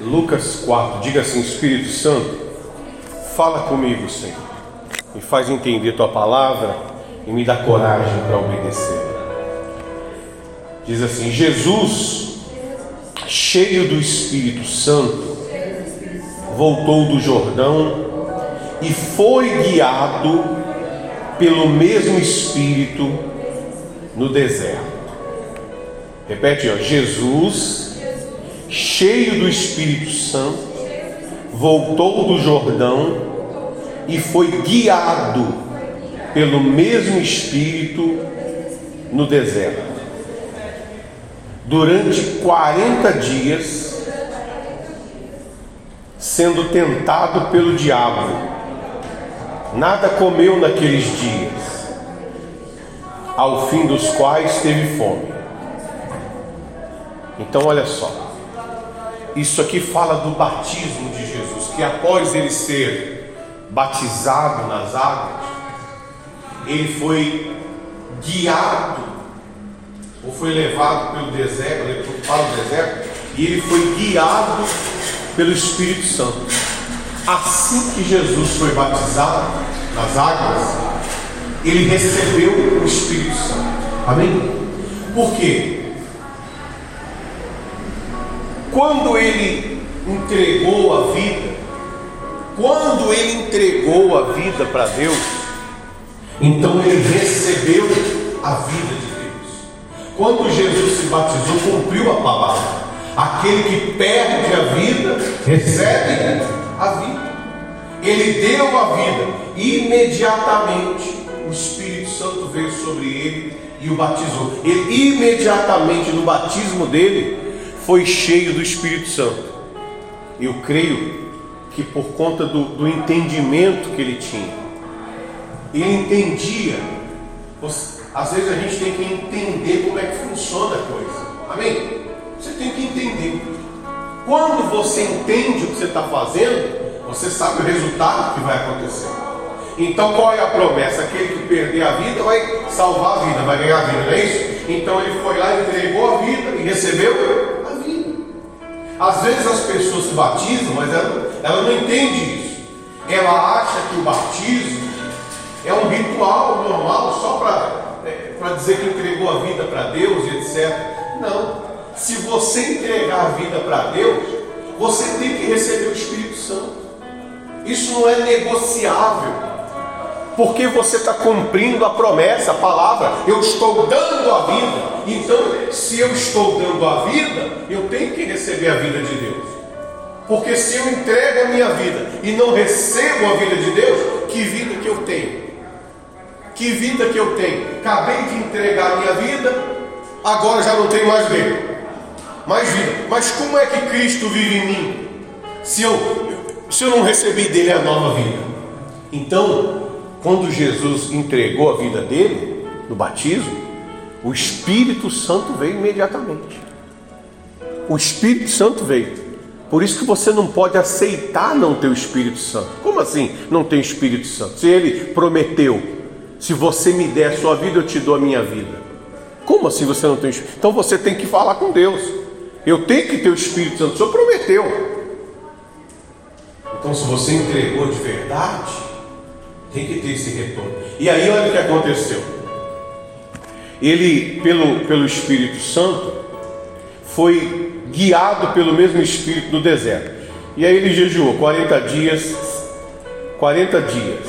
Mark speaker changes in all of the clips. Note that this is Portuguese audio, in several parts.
Speaker 1: Lucas 4, diga assim: Espírito Santo, fala comigo, Senhor, me faz entender tua palavra e me dá coragem para obedecer. Diz assim: Jesus, cheio do Espírito Santo, voltou do Jordão e foi guiado pelo mesmo Espírito no deserto. Repete, ó, Jesus, cheio do Espírito Santo, voltou do Jordão e foi guiado pelo mesmo Espírito no deserto. Durante 40 dias, sendo tentado pelo diabo, nada comeu naqueles dias, ao fim dos quais teve fome. Então, olha só, isso aqui fala do batismo de Jesus, que após ele ser batizado nas águas, ele foi guiado, ou foi levado pelo deserto, para o deserto, e ele foi guiado pelo Espírito Santo. Assim que Jesus foi batizado nas águas, ele recebeu o Espírito Santo. Amém? Por quê? Quando ele entregou a vida, quando ele entregou a vida para Deus, então ele recebeu a vida de Deus. Quando Jesus se batizou, cumpriu a palavra. Aquele que perde a vida, recebe a vida. Ele deu a vida. Imediatamente o Espírito Santo veio sobre ele e o batizou. Ele imediatamente no batismo dele foi cheio do Espírito Santo. Eu creio que por conta do, do entendimento que ele tinha, ele entendia. Às vezes a gente tem que entender como é que funciona a coisa. Amém? Você tem que entender. Quando você entende o que você está fazendo, você sabe o resultado que vai acontecer. Então qual é a promessa? Aquele que perder a vida vai salvar a vida, vai ganhar a vida, não é isso? Então ele foi lá, entregou a vida e recebeu às vezes as pessoas se batizam, mas ela, ela não entende isso. Ela acha que o batismo é um ritual normal só para é, dizer que entregou a vida para Deus e etc. Não. Se você entregar a vida para Deus, você tem que receber o Espírito Santo. Isso não é negociável porque você está cumprindo a promessa, a palavra. Eu estou dando a vida. Então, se eu estou dando a vida, eu tenho que receber a vida de Deus. Porque se eu entrego a minha vida e não recebo a vida de Deus, que vida que eu tenho? Que vida que eu tenho? Acabei de entregar a minha vida, agora já não tenho mais vida. Mais vida. Mas como é que Cristo vive em mim? Se eu, se eu não recebi dele a nova vida. Então, quando Jesus entregou a vida dele no batismo, o Espírito Santo veio imediatamente. O Espírito Santo veio. Por isso que você não pode aceitar não ter o Espírito Santo. Como assim não tem Espírito Santo? Se ele prometeu, se você me der a sua vida, eu te dou a minha vida. Como assim você não tem Espírito? Então você tem que falar com Deus. Eu tenho que ter o Espírito Santo. O Senhor prometeu. Então, se você entregou de verdade, tem que ter esse retorno. E aí olha o que aconteceu. Ele, pelo, pelo Espírito Santo, foi guiado pelo mesmo Espírito no deserto. E aí ele jejuou 40 dias, 40 dias,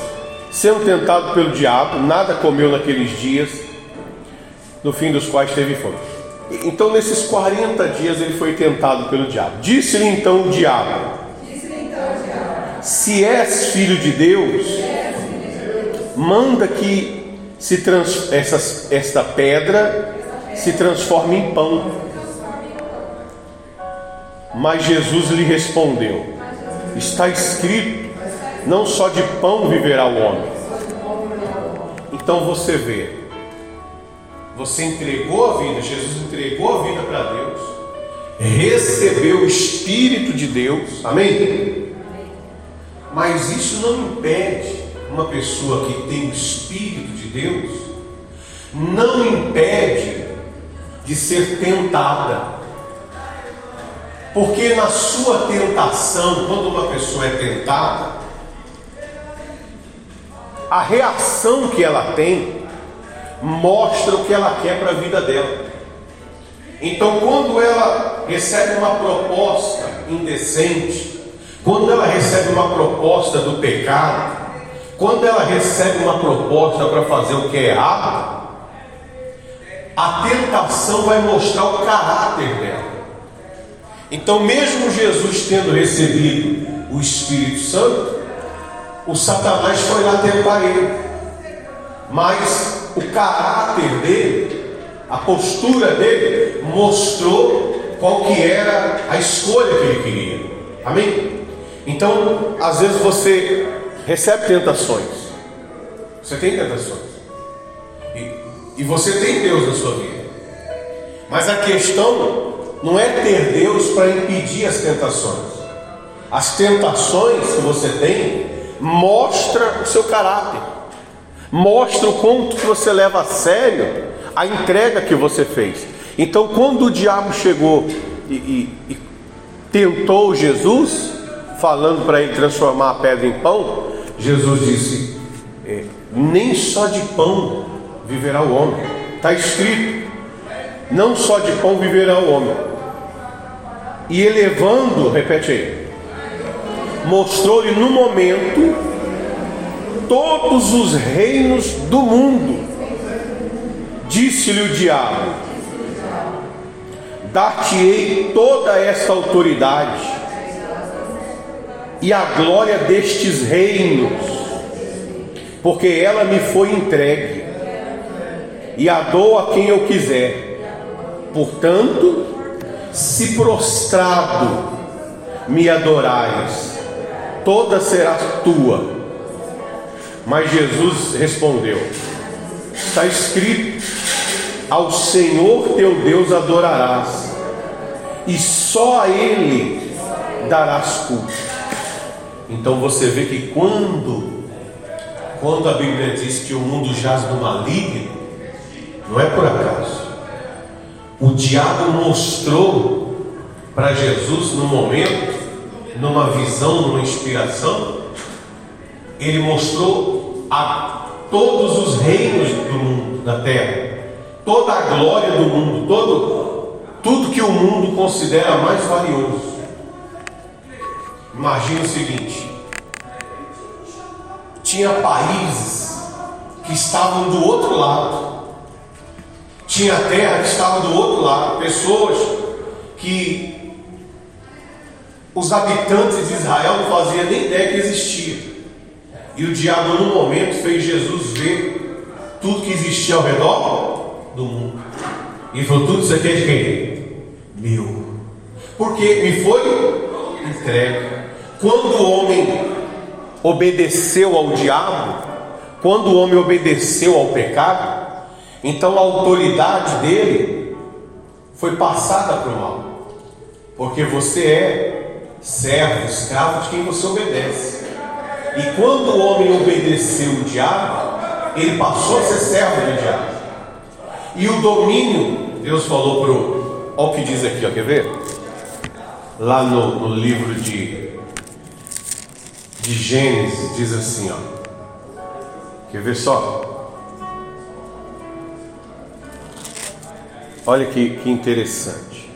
Speaker 1: sendo tentado pelo diabo, nada comeu naqueles dias, no fim dos quais teve fome. Então, nesses 40 dias, ele foi tentado pelo diabo. Disse-lhe então o diabo: Se és filho de Deus, manda que se trans, essas, esta pedra se transforme em pão. Mas Jesus lhe respondeu: Está escrito, não só de pão viverá o homem. Então você vê, você entregou a vida, Jesus entregou a vida para Deus, recebeu o Espírito de Deus, amém? Mas isso não impede uma pessoa que tem o Espírito de Deus, não impede de ser tentada. Porque na sua tentação, quando uma pessoa é tentada, a reação que ela tem mostra o que ela quer para a vida dela. Então, quando ela recebe uma proposta indecente, quando ela recebe uma proposta do pecado, quando ela recebe uma proposta para fazer o que é errado, a tentação vai mostrar o caráter dela. Então, mesmo Jesus tendo recebido o Espírito Santo, o Satanás foi lá tentar ele. Mas o caráter dele, a postura dele, mostrou qual que era a escolha que ele queria. Amém? Então, às vezes você recebe tentações. Você tem tentações. E, e você tem Deus na sua vida. Mas a questão não é ter Deus para impedir as tentações. As tentações que você tem mostra o seu caráter. Mostra o quanto que você leva a sério a entrega que você fez. Então, quando o diabo chegou e, e, e tentou Jesus, falando para ele transformar a pedra em pão, Jesus disse: é, Nem só de pão viverá o homem. Está escrito: Não só de pão viverá o homem. E elevando, repete aí, mostrou-lhe no momento todos os reinos do mundo. Disse-lhe o diabo: Dar-te-ei toda esta autoridade e a glória destes reinos, porque ela me foi entregue, e a dou a quem eu quiser. Portanto, se prostrado me adorares, toda será tua. Mas Jesus respondeu: Está escrito: Ao Senhor teu Deus adorarás, e só a Ele darás culto. Então você vê que quando, quando a Bíblia diz que o mundo jaz no maligno, não é por acaso. O diabo mostrou para Jesus no momento, numa visão, numa inspiração, ele mostrou a todos os reinos do mundo, da terra, toda a glória do mundo, todo, tudo que o mundo considera mais valioso. Imagina o seguinte: tinha países que estavam do outro lado, tinha terra que estava do outro lado, pessoas que os habitantes de Israel não faziam nem ideia que existia. E o diabo, no momento, fez Jesus ver tudo que existia ao redor do mundo. E falou: tudo isso aqui é de quem? Meu. Porque me foi entregue. Quando o homem obedeceu ao diabo, quando o homem obedeceu ao pecado, então a autoridade dele foi passada para o mal, porque você é servo, escravo de quem você obedece. E quando o homem obedeceu o diabo, ele passou a ser servo do diabo. E o domínio, Deus falou para o. Olha o que diz aqui, ó, quer ver? Lá no, no livro de de Gênesis diz assim, ó. Quer ver só? Olha que, que interessante.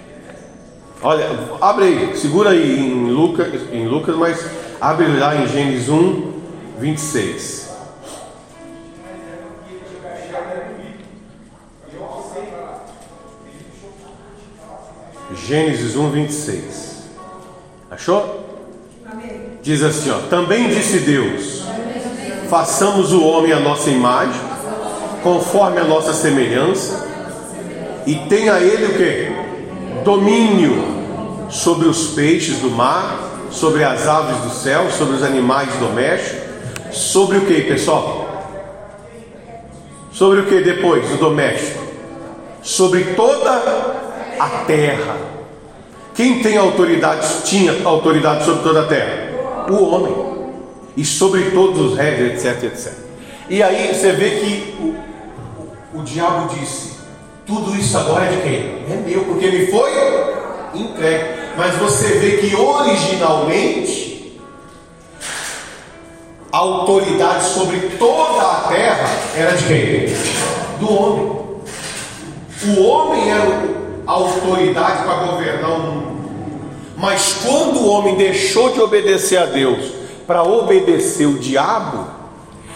Speaker 1: Olha, abre aí, segura aí em Lucas, em Lucas, mas abre lá em Gênesis 1, 26. Gênesis 1, 26. Achou? Diz assim: ó, também disse Deus: façamos o homem a nossa imagem, conforme a nossa semelhança, e tenha ele o que? Domínio sobre os peixes do mar, sobre as aves do céu, sobre os animais domésticos, sobre o que, pessoal? Sobre o que depois? O doméstico? Sobre toda a terra. Quem tem autoridade, tinha autoridade sobre toda a terra? O homem, e sobre todos os reis, etc, etc. E aí você vê que o, o, o diabo disse: tudo isso agora é de quem? É meu, porque me foi entregue. Mas você vê que originalmente a autoridade sobre toda a terra era de quem? Do homem. O homem era a autoridade para governar o mundo. Mas quando o homem deixou de obedecer a Deus para obedecer o diabo,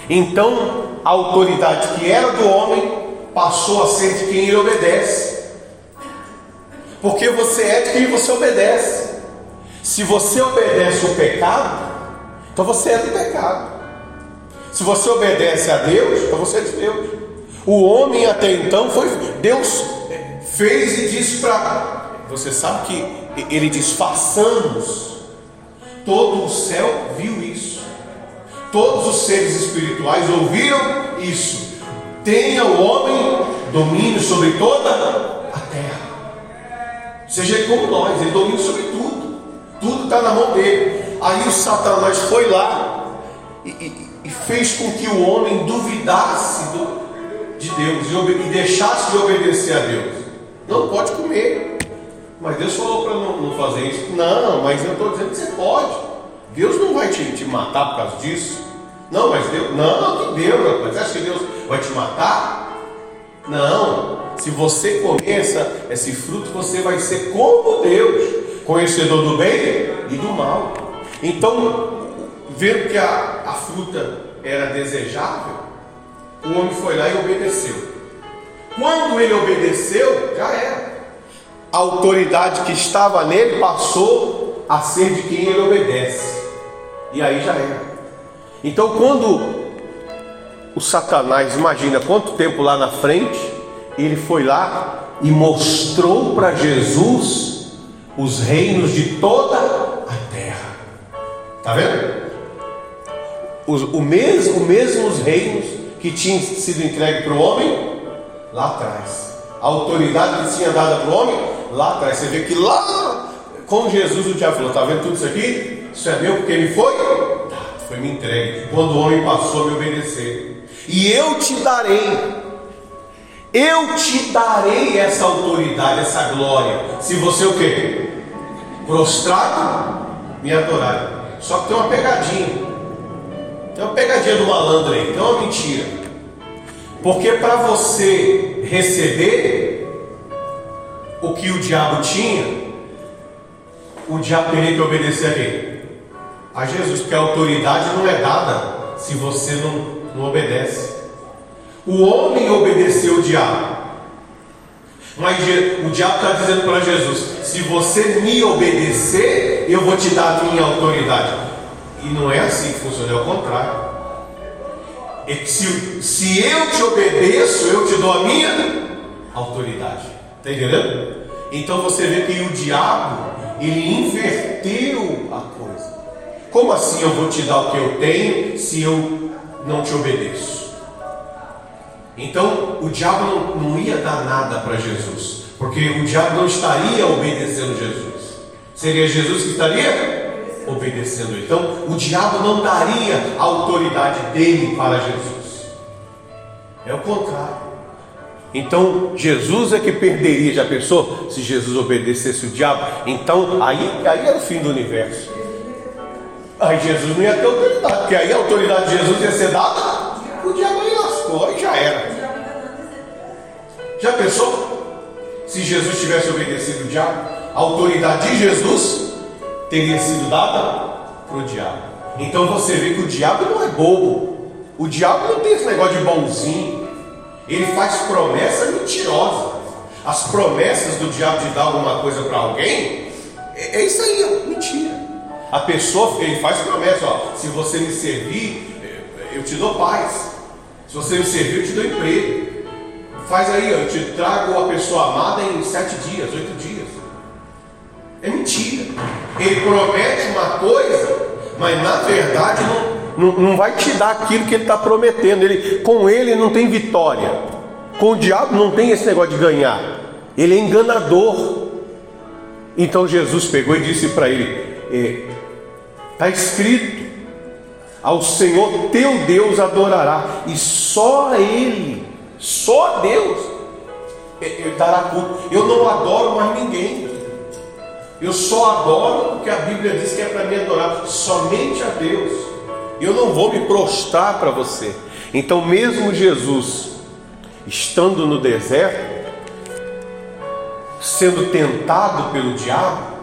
Speaker 1: então a autoridade que era do homem passou a ser de quem ele obedece. Porque você é de quem você obedece. Se você obedece o pecado, então você é do pecado. Se você obedece a Deus, então você é de Deus. O homem até então foi Deus fez e disse para você sabe que ele diz façamos. Todo o céu viu isso. Todos os seres espirituais ouviram isso tenha o homem domínio sobre toda a terra. Seja como nós, ele domina sobre tudo. Tudo está na mão dele. Aí o Satanás foi lá e, e, e fez com que o homem duvidasse do, de Deus e, e, deixasse de obedecer a Deus. Não pode comer. Mas Deus falou para não, não, fazer isso. Não, mas eu estou dizendo que você pode. Deus não vai te, te matar por causa disso. Não, mas Deus. Não, que Deus, rapaz. Você acha que Deus vai te matar? Não. Se você comer essa, esse fruto, você vai ser como Deus, conhecedor do bem e do mal. Então, vendo que a, a fruta era desejável, o homem foi lá e obedeceu. Quando ele obedeceu, já era. A autoridade que estava nele passou a ser de quem ele obedece. E aí já era. Então, quando o Satanás, imagina quanto tempo lá na frente, ele foi lá e mostrou para Jesus os reinos de toda a terra. Está vendo? Os, o mesmo, o mesmos reinos que tinham sido entregues para o homem lá atrás. A autoridade que tinha dada para o homem lá atrás. Você vê que lá com Jesus o diabo falou: Está vendo tudo isso aqui? Isso é meu porque ele foi? Foi me entregue. Quando o homem passou a me obedecer e eu te darei, eu te darei essa autoridade, essa glória, se você o que? Prostrado, me adorar. Só que tem uma pegadinha, tem uma pegadinha do malandro aí, tem uma mentira. Porque para você receber o que o diabo tinha, o diabo teria que obedecer a quem? A Jesus, porque a autoridade não é dada se você não não obedece. O homem obedeceu o diabo. Mas o diabo está dizendo para Jesus: se você me obedecer, eu vou te dar a minha autoridade. E não é assim que funciona, é o contrário. É se, se eu te obedeço, eu te dou a minha autoridade. Está entendendo? Então você vê que o diabo, ele inverteu a coisa. Como assim eu vou te dar o que eu tenho se eu não te obedeço. Então o diabo não, não ia dar nada para Jesus, porque o diabo não estaria obedecendo Jesus, seria Jesus que estaria obedecendo. Então o diabo não daria a autoridade dele para Jesus, é o contrário. Então Jesus é que perderia, já pensou? Se Jesus obedecesse o diabo, então aí, aí era o fim do universo. Aí Jesus não ia ter autoridade, porque aí a autoridade de Jesus ia ser dada, o diabo aí lascou, aí já era. Já pensou? Se Jesus tivesse obedecido o diabo, a autoridade de Jesus teria sido dada para o diabo. Então você vê que o diabo não é bobo. O diabo não tem esse negócio de bonzinho. Ele faz promessa mentirosa. As promessas do diabo de dar alguma coisa para alguém, é, é isso aí, ó, mentira. A pessoa, ele faz promessa, ó, se você me servir, eu te dou paz. Se você me servir, eu te dou emprego. Faz aí, eu te trago a pessoa amada em sete dias, oito dias. É mentira. Ele promete uma coisa, mas na verdade não, não, não vai te dar aquilo que ele está prometendo. Ele, com ele não tem vitória. Com o diabo não tem esse negócio de ganhar. Ele é enganador. Então Jesus pegou e disse para ele: é, Está escrito: ao Senhor teu Deus adorará, e só Ele, só Deus, Ele dará culto. Eu não adoro mais ninguém. Eu só adoro porque a Bíblia diz que é para me adorar somente a Deus. Eu não vou me prostrar para você. Então, mesmo Jesus, estando no deserto, sendo tentado pelo diabo,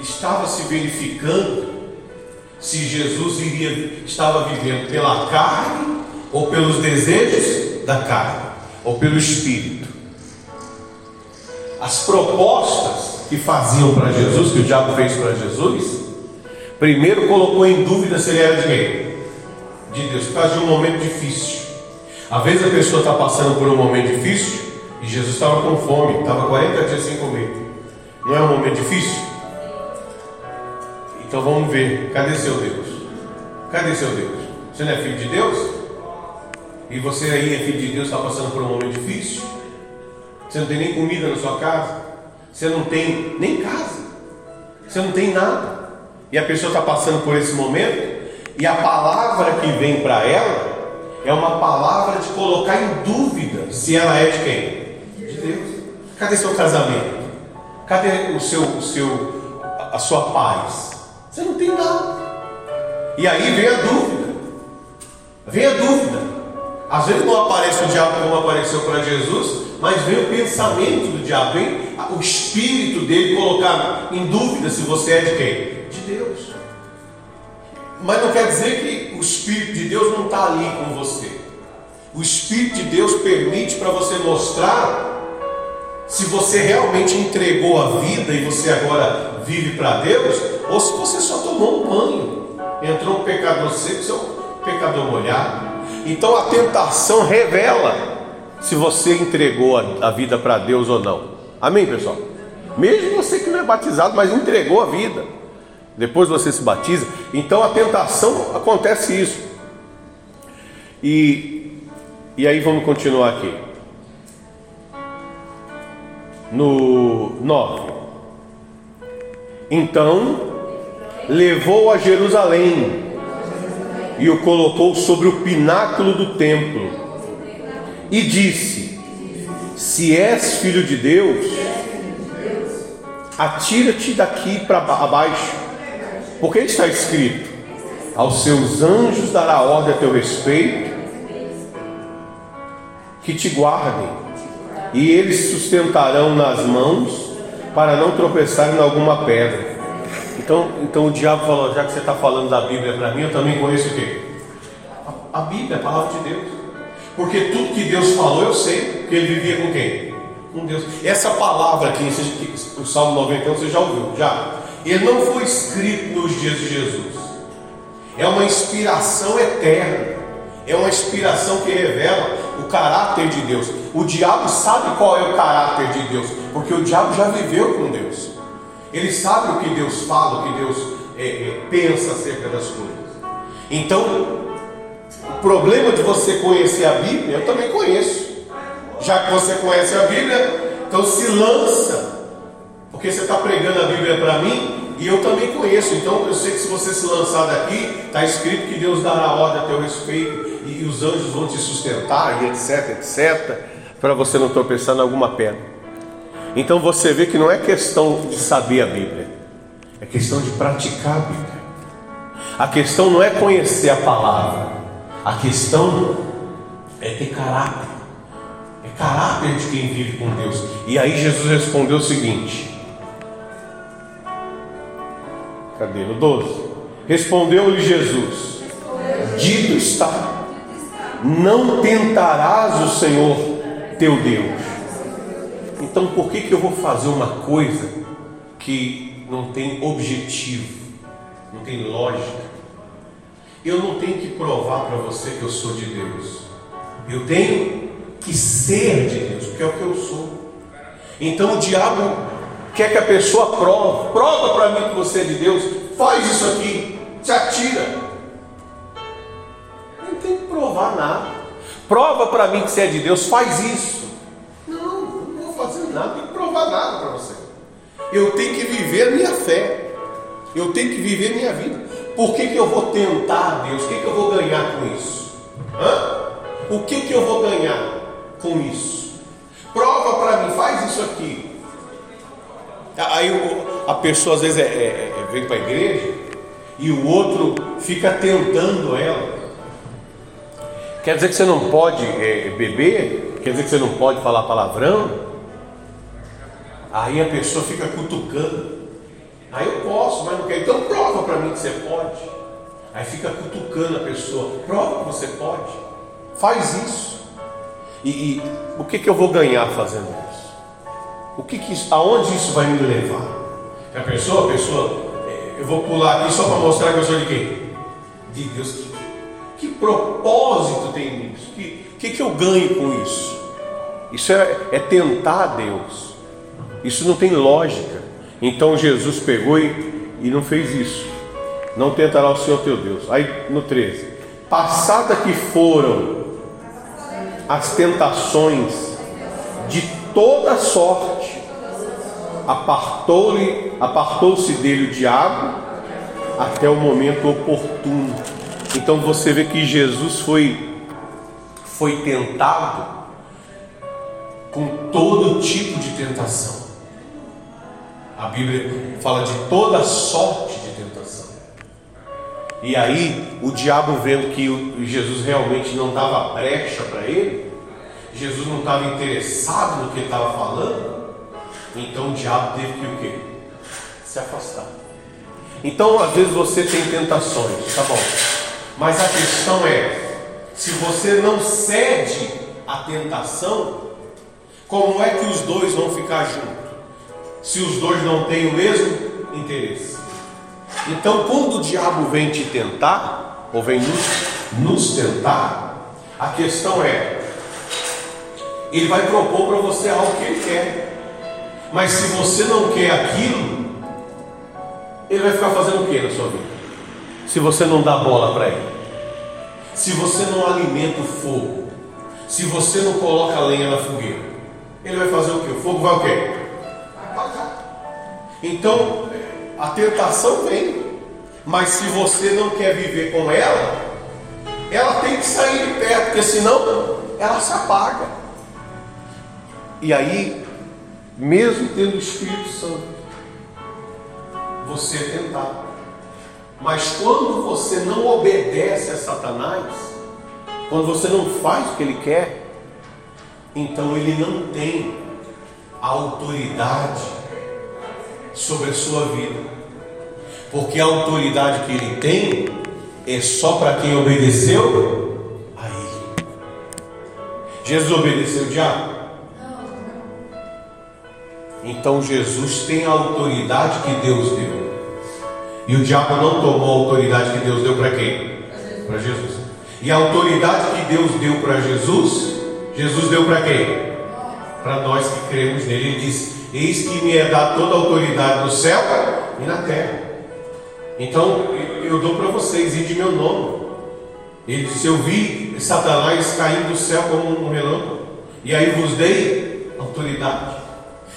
Speaker 1: estava se verificando se Jesus iria, estava vivendo pela carne ou pelos desejos da carne ou pelo espírito. As propostas que faziam para Jesus, que o diabo fez para Jesus, primeiro colocou em dúvida se ele era de quem? De Deus, por causa de um momento difícil. Às vezes a pessoa está passando por um momento difícil e Jesus estava com fome, estava 40 dias sem comer. Não é um momento difícil? Então vamos ver, cadê seu Deus? Cadê seu Deus? Você não é filho de Deus? E você aí é filho de Deus, está passando por um momento difícil? Você não tem nem comida na sua casa? Você não tem nem casa? Você não tem nada? E a pessoa está passando por esse momento? E a palavra que vem para ela é uma palavra de colocar em dúvida se ela é de quem? De Deus. Cadê seu casamento? Cadê o seu, o seu, a sua paz? Você não tem nada. E aí vem a dúvida. Vem a dúvida. Às vezes não aparece o diabo como apareceu para Jesus, mas vem o pensamento do diabo, vem o espírito dele colocar em dúvida se você é de quem? De Deus. Mas não quer dizer que o espírito de Deus não está ali com você. O espírito de Deus permite para você mostrar se você realmente entregou a vida e você agora vive para Deus, ou se você só tomou um banho, entrou um pecador seco, seu pecador molhado. Então a tentação revela se você entregou a, vida para Deus ou não. Amém, pessoal? Mesmo você que não é batizado, mas entregou a vida. Depois você se batiza. Então a tentação acontece isso. E, e aí vamos continuar aqui. No 9. Então levou a Jerusalém e o colocou sobre o pináculo do templo e disse: Se és filho de Deus, atira-te daqui para abaixo, porque está escrito: Aos seus anjos dará ordem a teu respeito, que te guardem, e eles sustentarão nas mãos para não tropeçar em alguma pedra. Então, então o diabo falou: já que você está falando da Bíblia para mim, eu também conheço o quê? A, a Bíblia, a palavra de Deus. Porque tudo que Deus falou eu sei, porque ele vivia com quem? Com Deus. Essa palavra aqui, o Salmo 91, você já ouviu? Já. Ele não foi escrito nos dias de Jesus. É uma inspiração eterna. É uma inspiração que revela o caráter de Deus. O diabo sabe qual é o caráter de Deus, porque o diabo já viveu com Deus. Ele sabe o que Deus fala, o que Deus é, é, pensa acerca das coisas. Então, o problema de você conhecer a Bíblia, eu também conheço. Já que você conhece a Bíblia, então se lança, porque você está pregando a Bíblia para mim e eu também conheço. Então eu sei que se você se lançar daqui, está escrito que Deus dará ordem a teu respeito e os anjos vão te sustentar, e etc, etc, para você não tropeçar em alguma pedra. Então você vê que não é questão de saber a Bíblia, é questão de praticar a Bíblia. A questão não é conhecer a palavra, a questão é ter caráter. É caráter de quem vive com Deus. E aí Jesus respondeu o seguinte: Cadê? No 12. Respondeu-lhe Jesus: Dito está não tentarás o Senhor teu Deus. Então por que, que eu vou fazer uma coisa que não tem objetivo, não tem lógica? Eu não tenho que provar para você que eu sou de Deus. Eu tenho que ser de Deus, porque é o que eu sou. Então o diabo quer que a pessoa prove, prova para mim que você é de Deus, faz isso aqui, se atira tem que provar nada. Prova para mim que você é de Deus, faz isso. Não, não vou fazer nada, não tem que provar nada para você. Eu tenho que viver a minha fé. Eu tenho que viver a minha vida. Por que, que eu vou tentar Deus? O que, que eu vou ganhar com isso? Hã? O que, que eu vou ganhar com isso? Prova para mim, faz isso aqui. Aí a pessoa às vezes é, é, é, vem para a igreja e o outro fica tentando ela. Quer dizer que você não pode é, beber? Quer dizer que você não pode falar palavrão? Aí a pessoa fica cutucando. Aí eu posso, mas não quero. Então prova para mim que você pode. Aí fica cutucando a pessoa. Prova que você pode. Faz isso. E, e o que, que eu vou ganhar fazendo isso? O que, que aonde isso vai me levar? A pessoa, a pessoa, é, eu vou pular aqui só para mostrar que eu sou de quem? De Deus. Que, que propósito tem nisso? Que, que, que eu ganho com isso? Isso é, é tentar Deus. Isso não tem lógica. Então Jesus pegou e, e não fez isso. Não tentará o Senhor teu Deus. Aí no 13: Passada que foram as tentações de toda sorte, apartou-lhe, apartou-se dele o diabo até o momento oportuno. Então você vê que Jesus foi foi tentado com todo tipo de tentação. A Bíblia fala de toda sorte de tentação. E aí, o diabo vendo que Jesus realmente não dava brecha para ele, Jesus não estava interessado no que ele estava falando, então o diabo teve que o quê? Se afastar. Então, às vezes você tem tentações, tá bom. Mas a questão é, se você não cede à tentação, como é que os dois vão ficar juntos? se os dois não têm o mesmo interesse. Então, quando o diabo vem te tentar, ou vem nos, nos tentar, a questão é: ele vai propor para você algo que ele quer, mas se você não quer aquilo, ele vai ficar fazendo o que na sua vida? Se você não dá bola para ele, se você não alimenta o fogo, se você não coloca lenha na fogueira, ele vai fazer o que? O fogo vai o quê? Então, a tentação vem, mas se você não quer viver com ela, ela tem que sair de perto, porque senão ela se apaga. E aí, mesmo tendo o Espírito Santo, você é tentado. Mas quando você não obedece a Satanás, quando você não faz o que ele quer, então ele não tem a autoridade sobre a sua vida. Porque a autoridade que ele tem é só para quem obedeceu a ele. Jesus obedeceu o diabo? Então Jesus tem a autoridade que Deus deu. E o diabo não tomou a autoridade que Deus deu para quem? Para Jesus. E a autoridade que Deus deu para Jesus, Jesus deu para quem? Para nós que cremos nele. Ele disse: Eis que me é dada toda a autoridade no céu e na terra. Então eu dou para vocês, e de meu nome. Ele disse: Eu vi Satanás caindo do céu como um relâmpago, e aí vos dei autoridade.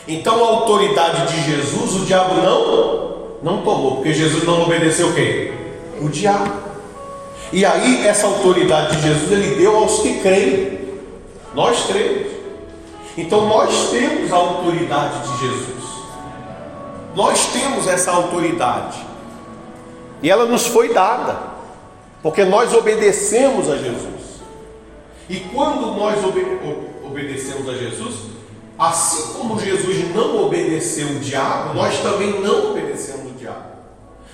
Speaker 1: Então a autoridade de Jesus o diabo não não tomou, porque Jesus não obedeceu quem? O diabo. E aí essa autoridade de Jesus ele deu aos que creem. Nós cremos. Então nós temos a autoridade de Jesus. Nós temos essa autoridade. E ela nos foi dada, porque nós obedecemos a Jesus. E quando nós obede obedecemos a Jesus, assim como Jesus não obedeceu o diabo, nós também não obedecemos o diabo.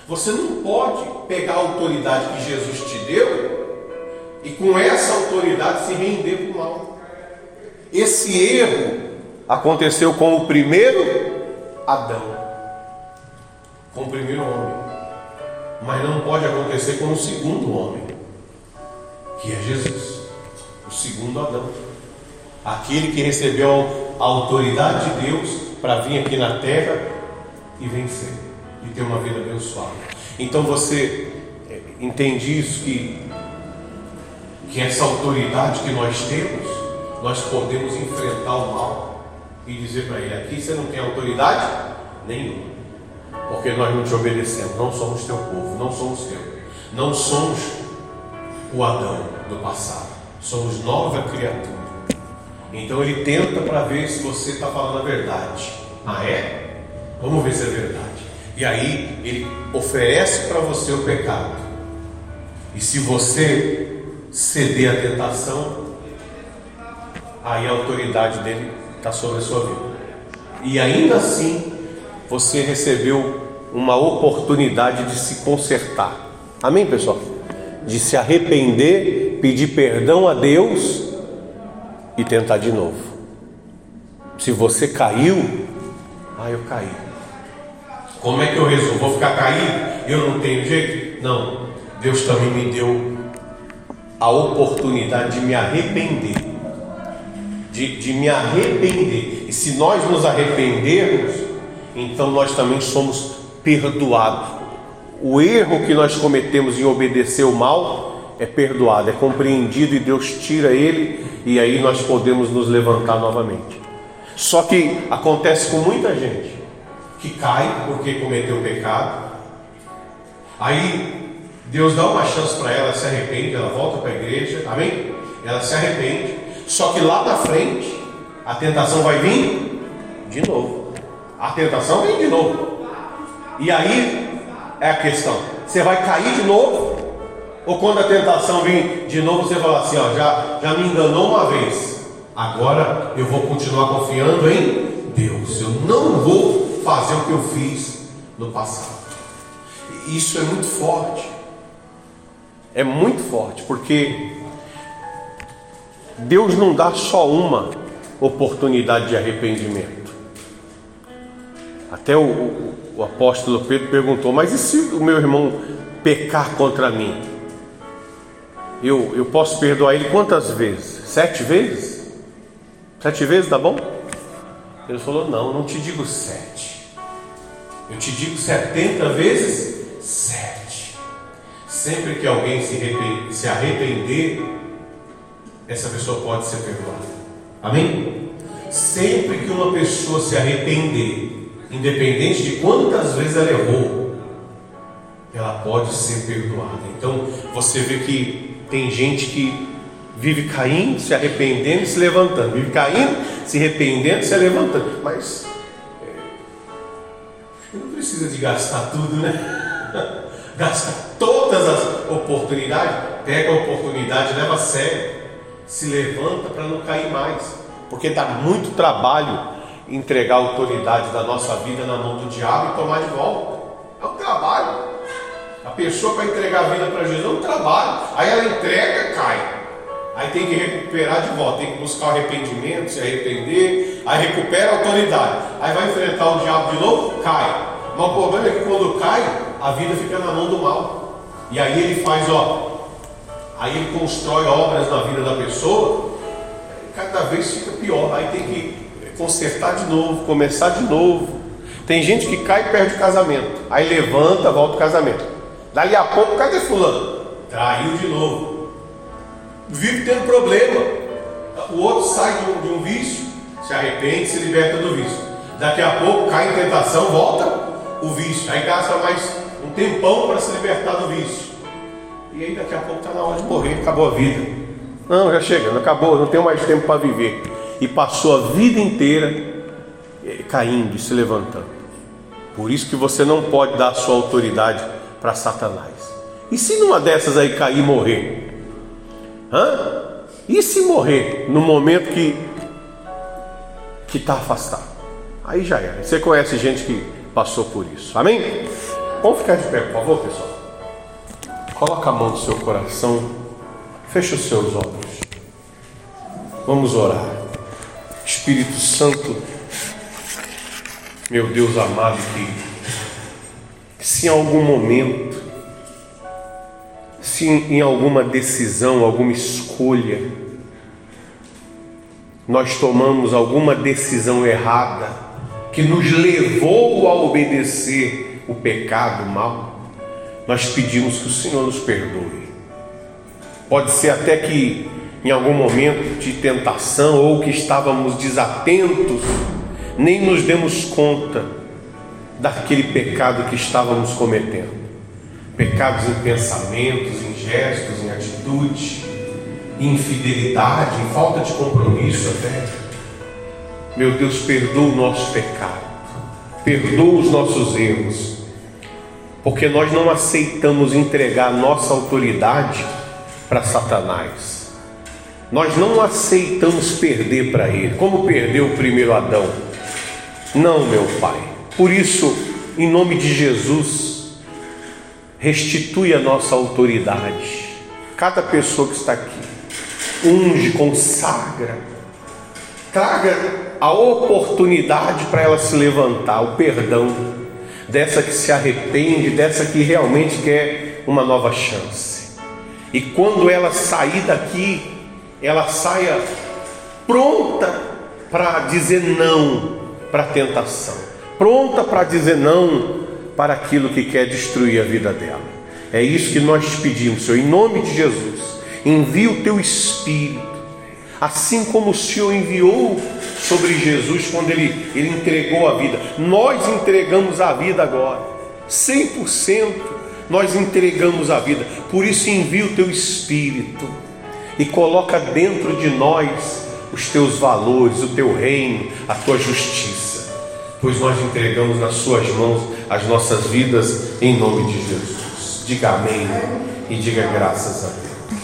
Speaker 1: Você não pode pegar a autoridade que Jesus te deu e com essa autoridade se render para o mal. Esse erro aconteceu com o primeiro Adão, com o primeiro homem, mas não pode acontecer com o segundo homem, que é Jesus, o segundo Adão, aquele que recebeu a autoridade de Deus para vir aqui na terra e vencer e ter uma vida abençoada. Então você eh, entende isso que que essa autoridade que nós temos nós podemos enfrentar o mal e dizer para ele: aqui você não tem autoridade nenhuma, porque nós não te obedecemos, não somos teu povo, não somos teu, não somos o Adão do passado, somos nova criatura. Então ele tenta para ver se você está falando a verdade. Ah, é? Vamos ver se é verdade. E aí ele oferece para você o pecado. E se você ceder à tentação, aí a autoridade dele está sobre a sua vida. E ainda assim, você recebeu uma oportunidade de se consertar. Amém, pessoal? De se arrepender, pedir perdão a Deus e tentar de novo. Se você caiu, ah, eu caí. Como é que eu resolvo? Vou ficar caído? Eu não tenho jeito? Não. Deus também me deu a oportunidade de me arrepender. De, de me arrepender. E se nós nos arrependermos, então nós também somos perdoados. O erro que nós cometemos em obedecer o mal é perdoado, é compreendido e Deus tira ele e aí nós podemos nos levantar novamente. Só que acontece com muita gente que cai porque cometeu pecado. Aí Deus dá uma chance para ela, se arrepende, ela volta para a igreja, amém? Ela se arrepende. Só que lá na frente a tentação vai vir de novo. A tentação vem de novo. E aí é a questão: você vai cair de novo? Ou quando a tentação vir de novo, você fala assim: ó, já, já me enganou uma vez, agora eu vou continuar confiando em Deus. Eu não vou fazer o que eu fiz no passado. Isso é muito forte. É muito forte, porque Deus não dá só uma oportunidade de arrependimento. Até o, o, o apóstolo Pedro perguntou: Mas e se o meu irmão pecar contra mim? Eu, eu posso perdoar ele quantas vezes? Sete vezes? Sete vezes tá bom? Ele falou: Não, não te digo sete. Eu te digo 70 vezes 7. Sempre que alguém se arrepender, essa pessoa pode ser perdoada. Amém? Sempre que uma pessoa se arrepender, independente de quantas vezes ela errou, ela pode ser perdoada. Então você vê que tem gente que vive caindo, se arrependendo e se levantando, vive caindo, se arrependendo e se levantando, mas não precisa de gastar tudo, né? Gasta todas as oportunidades, pega a oportunidade, leva a sério, se levanta para não cair mais, porque dá muito trabalho entregar a autoridade da nossa vida na mão do diabo e tomar de volta. É um trabalho. Pessoa para entregar a vida para Jesus é um trabalho. Aí ela entrega, cai. Aí tem que recuperar de volta, tem que buscar o arrependimento, se arrepender, aí recupera a autoridade. Aí vai enfrentar o diabo de novo, cai. Mas o problema é que quando cai, a vida fica na mão do mal. E aí ele faz, ó, aí ele constrói obras na vida da pessoa, cada vez fica pior. Aí tem que consertar de novo, começar de novo. Tem gente que cai e perde o casamento. Aí levanta, volta o casamento. Dali a pouco, cadê fulano? Traiu de novo vive tendo problema. O outro sai de um, de um vício, se arrepende, se liberta do vício. Daqui a pouco cai em tentação, volta o vício. Aí gasta mais um tempão para se libertar do vício. E aí daqui a pouco está na hora de morrer, acabou a vida. Não, já chega, acabou, não tenho mais tempo para viver. E passou a vida inteira eh, caindo e se levantando. Por isso que você não pode dar a sua autoridade para Satanás. E se numa dessas aí cair e morrer? Hã? E se morrer no momento que que está afastado? Aí já era. Você conhece gente que passou por isso. Amém? Vamos ficar de pé, por favor, pessoal. Coloca a mão no seu coração. Feche os seus olhos. Vamos orar. Espírito Santo, meu Deus amado, que se em algum momento se em alguma decisão, alguma escolha, nós tomamos alguma decisão errada que nos levou a obedecer o pecado o mal, nós pedimos que o Senhor nos perdoe. Pode ser até que em algum momento de tentação ou que estávamos desatentos, nem nos demos conta daquele pecado que estávamos cometendo pecados em pensamentos, em gestos, em atitude, em infidelidade, em falta de compromisso até. Meu Deus, perdoa o nosso pecado. perdoa os nossos erros, porque nós não aceitamos entregar nossa autoridade para Satanás. Nós não aceitamos perder para ele, como perdeu o primeiro Adão. Não, meu Pai. Por isso, em nome de Jesus, restitui a nossa autoridade. Cada pessoa que está aqui, unge, consagra, traga a oportunidade para ela se levantar, o perdão dessa que se arrepende, dessa que realmente quer uma nova chance. E quando ela sair daqui, ela saia pronta para dizer não para a tentação, pronta para dizer não para aquilo que quer destruir a vida dela. É isso que nós pedimos, Senhor, em nome de Jesus. Envia o teu Espírito assim como o Senhor enviou sobre Jesus quando ele, ele entregou a vida. Nós entregamos a vida agora, 100% nós entregamos a vida. Por isso envia o teu Espírito e coloca dentro de nós os teus valores, o teu reino, a tua justiça. Pois nós entregamos nas suas mãos as nossas vidas em nome de Jesus. Diga amém e diga graças a Deus.